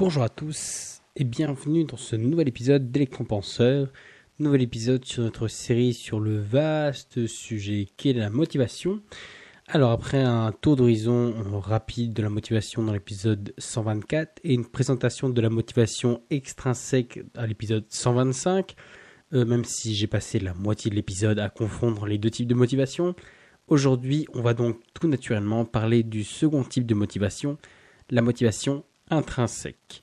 Bonjour à tous et bienvenue dans ce nouvel épisode d'Electron-Penseur. Nouvel épisode sur notre série sur le vaste sujet qu'est la motivation. Alors après un tour d'horizon rapide de la motivation dans l'épisode 124 et une présentation de la motivation extrinsèque à l'épisode 125, euh, même si j'ai passé la moitié de l'épisode à confondre les deux types de motivation, aujourd'hui on va donc tout naturellement parler du second type de motivation, la motivation intrinsèque.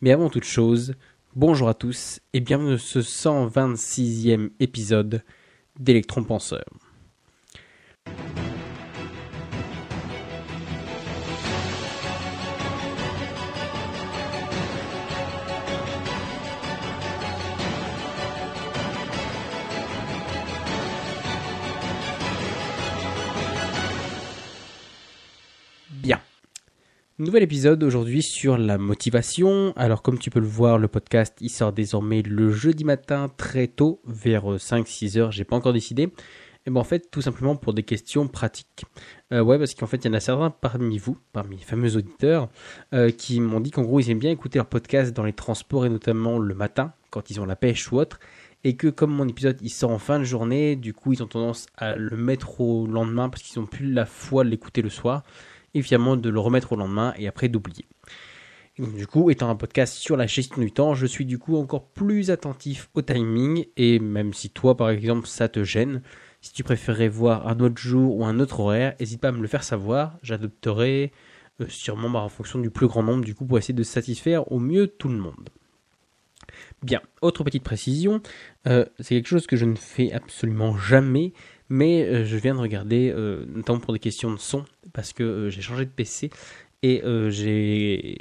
Mais avant toute chose, bonjour à tous et bienvenue dans ce 126e épisode d'Electron Penseur. Nouvel épisode aujourd'hui sur la motivation. Alors comme tu peux le voir, le podcast il sort désormais le jeudi matin très tôt, vers 5-6 heures, j'ai pas encore décidé. Et ben en fait, tout simplement pour des questions pratiques. Euh, ouais, parce qu'en fait, il y en a certains parmi vous, parmi les fameux auditeurs, euh, qui m'ont dit qu'en gros, ils aiment bien écouter leur podcast dans les transports et notamment le matin, quand ils ont la pêche ou autre. Et que comme mon épisode il sort en fin de journée, du coup, ils ont tendance à le mettre au lendemain parce qu'ils n'ont plus la foi de l'écouter le soir et de le remettre au lendemain et après d'oublier. du coup, étant un podcast sur la gestion du temps, je suis du coup encore plus attentif au timing et même si toi par exemple ça te gêne, si tu préférais voir un autre jour ou un autre horaire, n'hésite pas à me le faire savoir, j'adopterai euh, sûrement bah, en fonction du plus grand nombre du coup pour essayer de satisfaire au mieux tout le monde. Bien, autre petite précision, euh, c'est quelque chose que je ne fais absolument jamais, mais euh, je viens de regarder, euh, notamment pour des questions de son, parce que euh, j'ai changé de PC et j'ai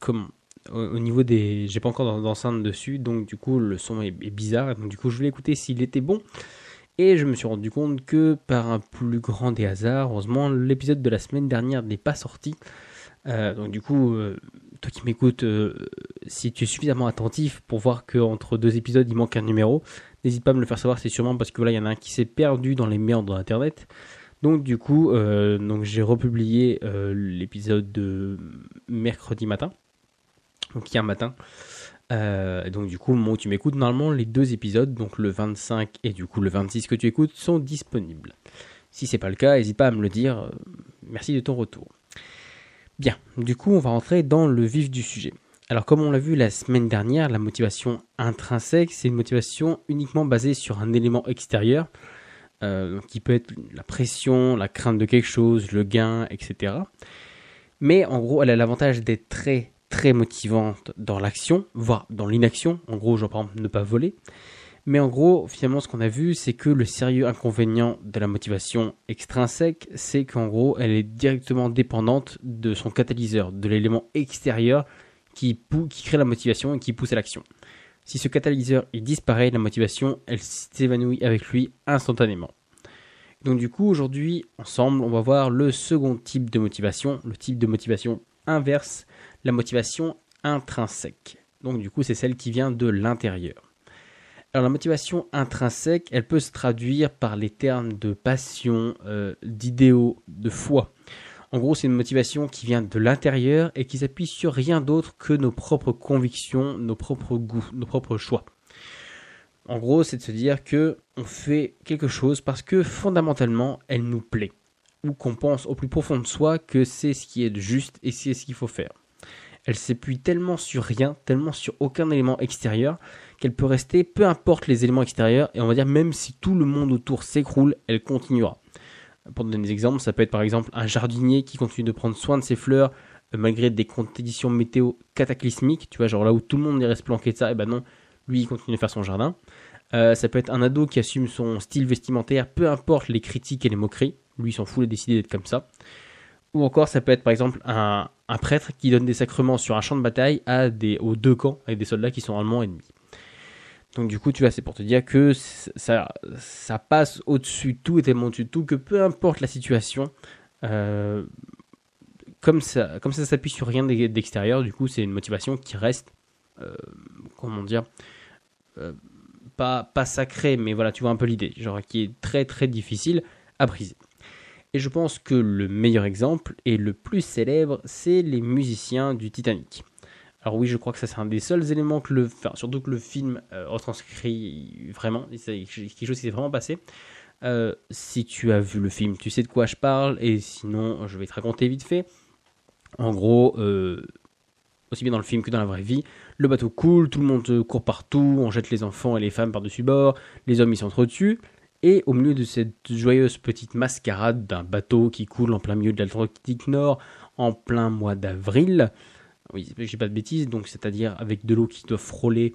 comme au niveau des j'ai pas encore d'enceinte dessus donc du coup le son est, bizarre donc du coup je voulais écouter s'il était bon. Et je me suis rendu compte que par un plus grand des hasards heureusement l'épisode de la semaine dernière n'est pas sorti. Donc du coup toi qui m'écoutes si tu es suffisamment attentif pour voir qu'entre deux épisodes il manque un numéro N'hésite pas à me le faire savoir, c'est sûrement parce que voilà, il y en a un qui s'est perdu dans les méandres d'internet. Donc du coup, euh, j'ai republié euh, l'épisode de mercredi matin, donc hier matin. Euh, donc du coup, au moment où tu m'écoutes, normalement les deux épisodes, donc le 25 et du coup le 26 que tu écoutes, sont disponibles. Si c'est pas le cas, n'hésite pas à me le dire. Merci de ton retour. Bien, du coup, on va rentrer dans le vif du sujet. Alors comme on l'a vu la semaine dernière, la motivation intrinsèque, c'est une motivation uniquement basée sur un élément extérieur, euh, qui peut être la pression, la crainte de quelque chose, le gain, etc. Mais en gros, elle a l'avantage d'être très très motivante dans l'action, voire dans l'inaction. En gros, genre par ne pas voler. Mais en gros, finalement, ce qu'on a vu, c'est que le sérieux inconvénient de la motivation extrinsèque, c'est qu'en gros, elle est directement dépendante de son catalyseur, de l'élément extérieur qui, qui crée la motivation et qui pousse à l'action. Si ce catalyseur disparaît, la motivation elle s'évanouit avec lui instantanément. Donc du coup aujourd'hui ensemble on va voir le second type de motivation, le type de motivation inverse, la motivation intrinsèque. Donc du coup c'est celle qui vient de l'intérieur. Alors la motivation intrinsèque, elle peut se traduire par les termes de passion, euh, d'idéaux, de foi. En gros, c'est une motivation qui vient de l'intérieur et qui s'appuie sur rien d'autre que nos propres convictions, nos propres goûts, nos propres choix. En gros, c'est de se dire que on fait quelque chose parce que fondamentalement, elle nous plaît ou qu'on pense au plus profond de soi que c'est ce qui est juste et c'est ce qu'il faut faire. Elle s'appuie tellement sur rien, tellement sur aucun élément extérieur qu'elle peut rester peu importe les éléments extérieurs et on va dire même si tout le monde autour s'écroule, elle continuera. Pour donner des exemples, ça peut être par exemple un jardinier qui continue de prendre soin de ses fleurs euh, malgré des conditions météo cataclysmiques, tu vois, genre là où tout le monde irait se planquer de ça, et ben non, lui il continue de faire son jardin. Euh, ça peut être un ado qui assume son style vestimentaire, peu importe les critiques et les moqueries, lui il s'en fout, il a décidé d'être comme ça. Ou encore ça peut être par exemple un, prêtre qui donne des sacrements sur un champ de bataille à des, aux deux camps avec des soldats qui sont allemands ennemis. Donc du coup, tu vois, c'est pour te dire que ça, ça passe au-dessus de tout et tellement au-dessus de tout que peu importe la situation, euh, comme ça, comme ça s'appuie sur rien d'extérieur, du coup, c'est une motivation qui reste, euh, comment dire, euh, pas, pas sacrée, mais voilà, tu vois un peu l'idée, genre qui est très très difficile à briser. Et je pense que le meilleur exemple et le plus célèbre, c'est les musiciens du Titanic. Alors oui, je crois que ça c'est un des seuls éléments que le, enfin, surtout que le film euh, retranscrit vraiment, c'est quelque chose qui s'est vraiment passé. Euh, si tu as vu le film, tu sais de quoi je parle, et sinon, je vais te raconter vite fait. En gros, euh, aussi bien dans le film que dans la vraie vie, le bateau coule, tout le monde court partout, on jette les enfants et les femmes par-dessus bord, les hommes ils s'entretuent, et au milieu de cette joyeuse petite mascarade d'un bateau qui coule en plein milieu de l'Atlantique Nord, en plein mois d'avril, oui, j'ai pas de bêtises, donc c'est-à-dire avec de l'eau qui doit frôler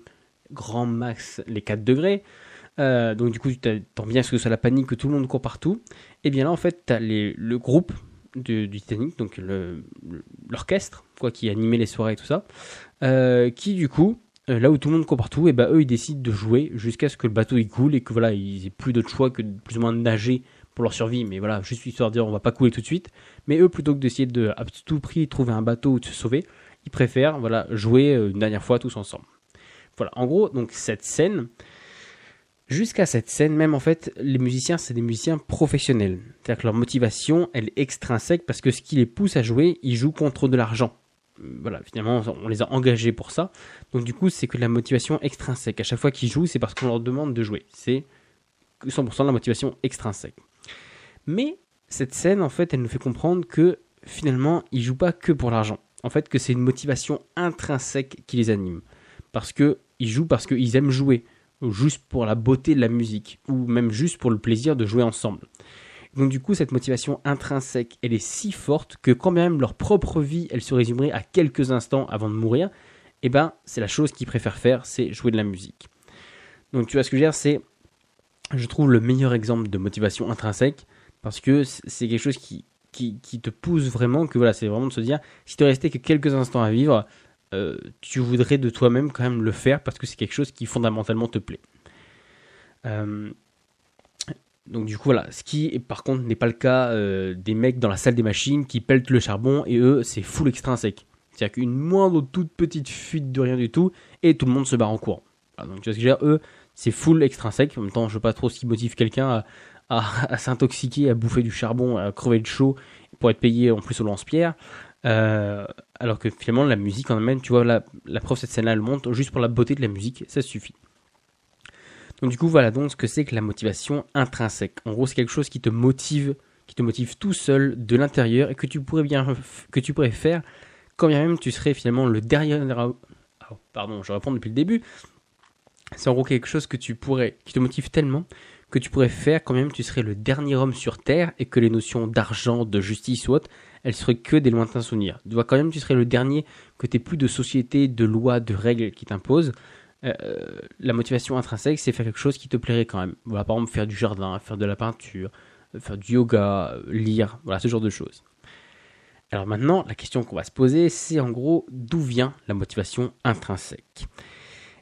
grand max les 4 degrés, euh, donc du coup, tu t'entends bien ce que soit la panique, que tout le monde court partout. Et bien là, en fait, tu as le groupe du Titanic, donc l'orchestre, quoi, qui animait les soirées et tout ça, euh, qui du coup, euh, là où tout le monde court partout, et ben eux, ils décident de jouer jusqu'à ce que le bateau il coule et que voilà, ils aient plus d'autre choix que de plus ou moins nager pour leur survie, mais voilà, juste histoire de dire on va pas couler tout de suite. Mais eux, plutôt que d'essayer de à tout prix trouver un bateau ou de se sauver, ils préfèrent voilà jouer une dernière fois tous ensemble. Voilà, en gros, donc cette scène, Jusqu'à cette scène, même en fait, les musiciens, c'est des musiciens professionnels. C'est-à-dire que leur motivation, elle est extrinsèque parce que ce qui les pousse à jouer, ils jouent contre de l'argent. Voilà, finalement, on les a engagés pour ça. Donc du coup, c'est que la motivation extrinsèque. À chaque fois qu'ils jouent, c'est parce qu'on leur demande de jouer. C'est 100% de la motivation extrinsèque. Mais cette scène, en fait, elle nous fait comprendre que finalement, ils jouent pas que pour l'argent. En fait, que c'est une motivation intrinsèque qui les anime. Parce que ils jouent parce qu'ils aiment jouer juste pour la beauté de la musique, ou même juste pour le plaisir de jouer ensemble. Donc du coup, cette motivation intrinsèque, elle est si forte que quand même leur propre vie, elle se résumerait à quelques instants avant de mourir, eh ben, c'est la chose qu'ils préfèrent faire, c'est jouer de la musique. Donc tu vois ce que je veux dire, c'est, je trouve, le meilleur exemple de motivation intrinsèque, parce que c'est quelque chose qui, qui, te pousse vraiment, que voilà, c'est vraiment de se dire, si tu restais que quelques instants à vivre, euh, tu voudrais de toi-même quand même le faire parce que c'est quelque chose qui fondamentalement te plaît. Euh, donc du coup voilà, ce qui par contre n'est pas le cas euh, des mecs dans la salle des machines qui peltent le charbon et eux c'est full extrinsèque. C'est-à-dire qu'une moindre toute petite fuite de rien du tout et tout le monde se barre en courant. donc tu vois ce que je veux dire, eux c'est full extrinsèque. En même temps je sais pas trop ce qui motive quelqu'un à, s'intoxiquer, à bouffer du charbon, à crever de chaud pour être payé en plus au lance-pierre. Euh, alors que finalement, la musique en même, tu vois, la, la preuve, cette scène-là, elle monte juste pour la beauté de la musique, ça suffit. Donc du coup, voilà donc ce que c'est que la motivation intrinsèque. En gros, c'est quelque chose qui te motive, qui te motive tout seul de l'intérieur et que tu pourrais bien, que tu pourrais faire quand bien même tu serais finalement le dernier. Oh, pardon, je reprends depuis le début. C'est en gros quelque chose que tu pourrais, qui te motive tellement que tu pourrais faire quand même tu serais le dernier homme sur terre et que les notions d'argent, de justice ou autre, elles seraient que des lointains souvenirs. Tu vois quand même tu serais le dernier que tu plus de société, de lois, de règles qui t'imposent. Euh, la motivation intrinsèque, c'est faire quelque chose qui te plairait quand même. Voilà, par exemple, faire du jardin, faire de la peinture, faire du yoga, lire, voilà, ce genre de choses. Alors maintenant, la question qu'on va se poser, c'est en gros d'où vient la motivation intrinsèque?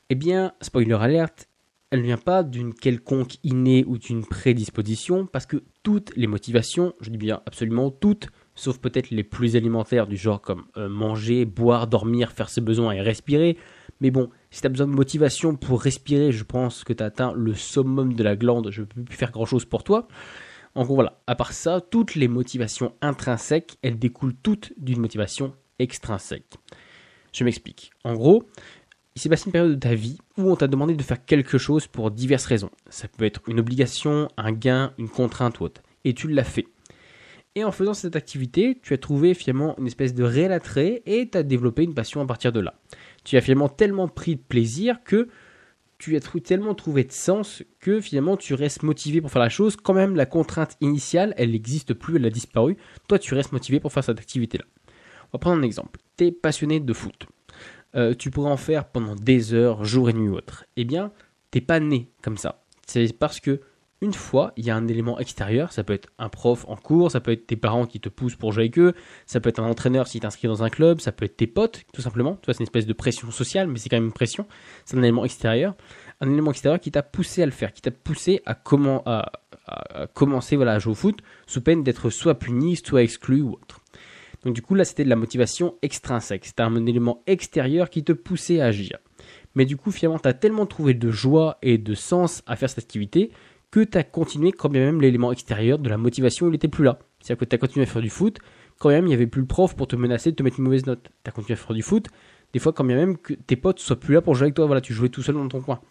Eh bien, spoiler alerte, elle ne vient pas d'une quelconque innée ou d'une prédisposition, parce que toutes les motivations, je dis bien absolument toutes, sauf peut-être les plus alimentaires du genre comme euh, manger, boire, dormir, faire ses besoins et respirer, mais bon, si tu as besoin de motivation pour respirer, je pense que tu as atteint le summum de la glande, je ne peux plus faire grand-chose pour toi. En gros, voilà, à part ça, toutes les motivations intrinsèques, elles découlent toutes d'une motivation extrinsèque. Je m'explique. En gros, il s'est passé une période de ta vie où on t'a demandé de faire quelque chose pour diverses raisons. Ça peut être une obligation, un gain, une contrainte ou autre. Et tu l'as fait. Et en faisant cette activité, tu as trouvé finalement une espèce de réel attrait et tu as développé une passion à partir de là. Tu as finalement tellement pris de plaisir que tu as tellement trouvé de sens que finalement tu restes motivé pour faire la chose. Quand même, la contrainte initiale, elle n'existe plus, elle a disparu. Toi, tu restes motivé pour faire cette activité-là. On va prendre un exemple. Tu es passionné de foot. Euh, tu pourrais en faire pendant des heures, jour et nuit ou autre. Eh bien, t'es pas né comme ça. C'est parce que une fois, il y a un élément extérieur, ça peut être un prof en cours, ça peut être tes parents qui te poussent pour jouer avec eux, ça peut être un entraîneur si t'inscris dans un club, ça peut être tes potes, tout simplement. Tu vois, c'est une espèce de pression sociale, mais c'est quand même une pression. C'est un élément extérieur. Un élément extérieur qui t'a poussé à le faire, qui t'a poussé à, comment, à, commencer voilà, à jouer au foot, sous peine d'être soit puni, soit exclu ou autre. Donc du coup là c'était de la motivation extrinsèque, c'était un élément extérieur qui te poussait à agir. Mais du coup finalement tu as tellement trouvé de joie et de sens à faire cette activité que tu as continué quand bien même l'élément extérieur de la motivation il n'était plus là. C'est-à-dire que tu as continué à faire du foot, quand même il n'y avait plus le prof pour te menacer de te mettre une mauvaise note. Tu as continué à faire du foot, Des fois, quand bien même que tes potes soient plus là pour jouer avec toi, voilà, tu jouais tout seul dans ton coin.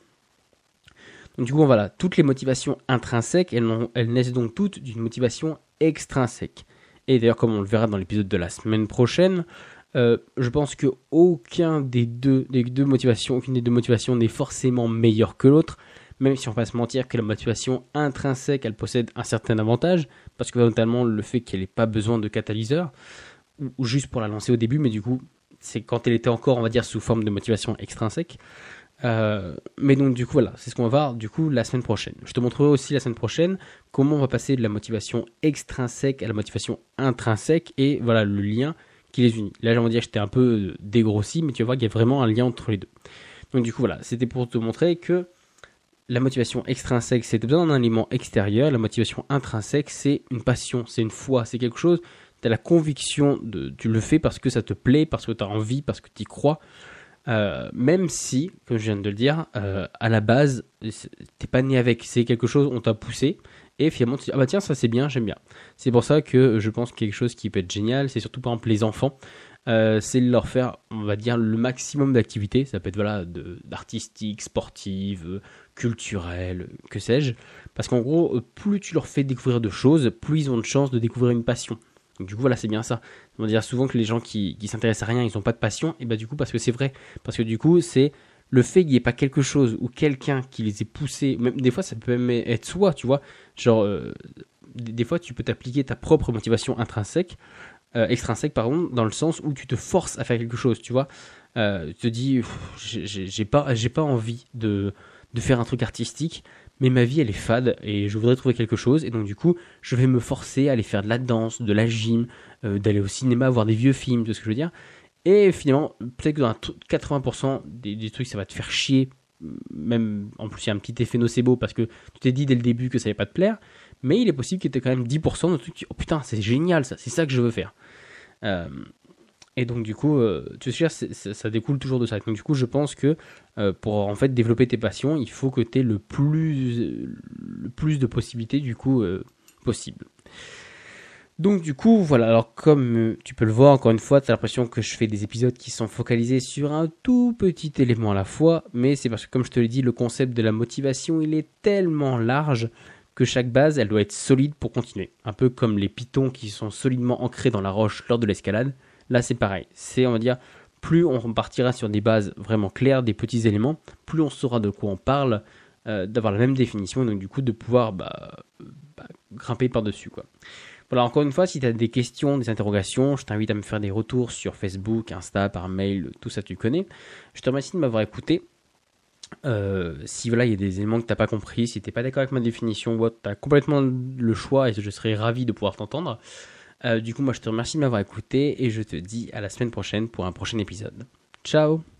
Donc du coup, voilà, toutes les motivations intrinsèques, elles, elles naissent donc toutes d'une motivation extrinsèque. Et d'ailleurs, comme on le verra dans l'épisode de la semaine prochaine, euh, je pense que aucun des deux, des deux motivations, aucune des deux motivations n'est forcément meilleure que l'autre, même si on va se mentir que la motivation intrinsèque, elle possède un certain avantage, parce que notamment le fait qu'elle n'ait pas besoin de catalyseur, ou, juste pour la lancer au début, mais du coup, c'est quand elle était encore, on va dire, sous forme de motivation extrinsèque. Euh, mais donc du coup voilà, c'est ce qu'on va voir du coup la semaine prochaine. Je te montrerai aussi la semaine prochaine comment on va passer de la motivation extrinsèque à la motivation intrinsèque et voilà le lien qui les unit. Là, j'aimerais dire que j'étais un peu dégrossi, mais tu vas voir qu'il y a vraiment un lien entre les deux. Donc, du coup, voilà, c'était pour te montrer que la motivation extrinsèque, c'est besoin d'un élément extérieur. La motivation intrinsèque, c'est une passion, c'est une foi, c'est quelque chose. Tu as la conviction, de, tu le fais parce que ça te plaît, parce que tu as envie, parce que tu y crois. Euh, même si, comme je viens de le dire, euh, à la base, t'es pas né avec, c'est quelque chose, on t'a poussé, et finalement tu dis ah bah tiens ça c'est bien j'aime bien. C'est pour ça que je pense que quelque chose qui peut être génial c'est surtout par exemple les enfants. Euh, c'est leur faire on va dire le maximum d'activités. Ça peut être voilà d'artistique sportive culturelle que sais-je. Parce qu'en gros plus tu leur fais découvrir de choses plus ils ont de chances de découvrir une passion du coup voilà c'est bien ça. On dire souvent que les gens qui, qui s'intéressent à rien ils n'ont pas de passion. Et bah du coup parce que c'est vrai. Parce que du coup c'est le fait qu'il n'y ait pas quelque chose ou quelqu'un qui les ait poussés, même des fois ça peut même être soi, tu vois, genre euh, des fois tu peux t'appliquer ta propre motivation intrinsèque, euh, extrinsèque pardon, dans le sens où tu te forces à faire quelque chose, tu vois, euh, tu te dis j'ai pas pas envie de de faire un truc artistique, mais ma vie elle est fade et je voudrais trouver quelque chose et donc du coup je vais me forcer à aller faire de la danse, de la gym, d'aller au cinéma voir des vieux films, de ce que je veux dire et finalement, peut-être que dans 80% des, trucs, ça va te faire chier. Même, en plus, il y a un petit effet nocebo parce que tu t'es dit dès le début que ça allait pas te plaire. Mais il est possible qu'il y ait quand même 10% de trucs qui, oh putain, c'est génial ça, c'est ça que je veux faire. Euh, et donc, du coup, euh, tu sais, ça, découle toujours de ça. Donc, du coup, je pense que euh, pour en fait développer tes passions, il faut que tu aies le plus, le plus de possibilités, du coup, possible. Donc du coup, voilà, alors comme euh, tu peux le voir, encore une fois, tu as l'impression que je fais des épisodes qui sont focalisés sur un tout petit élément à la fois, mais c'est parce que comme je te l'ai dit, le concept de la motivation, il est tellement large que chaque base, elle doit être solide pour continuer. Un peu comme les pitons qui sont solidement ancrés dans la roche lors de l'escalade. Là, c'est pareil. C'est, on va dire, plus on partira sur des bases vraiment claires, des petits éléments, plus on saura de quoi on parle, euh, d'avoir la même définition, donc du coup de pouvoir bah, bah, grimper par-dessus. quoi. Voilà, encore une fois, si tu as des questions, des interrogations, je t'invite à me faire des retours sur Facebook, Insta, par mail, tout ça tu connais. Je te remercie de m'avoir écouté. Euh, si voilà, il y a des éléments que tu n'as pas compris, si tu n'es pas d'accord avec ma définition, tu as complètement le choix et je serais ravi de pouvoir t'entendre. Euh, du coup, moi je te remercie de m'avoir écouté et je te dis à la semaine prochaine pour un prochain épisode. Ciao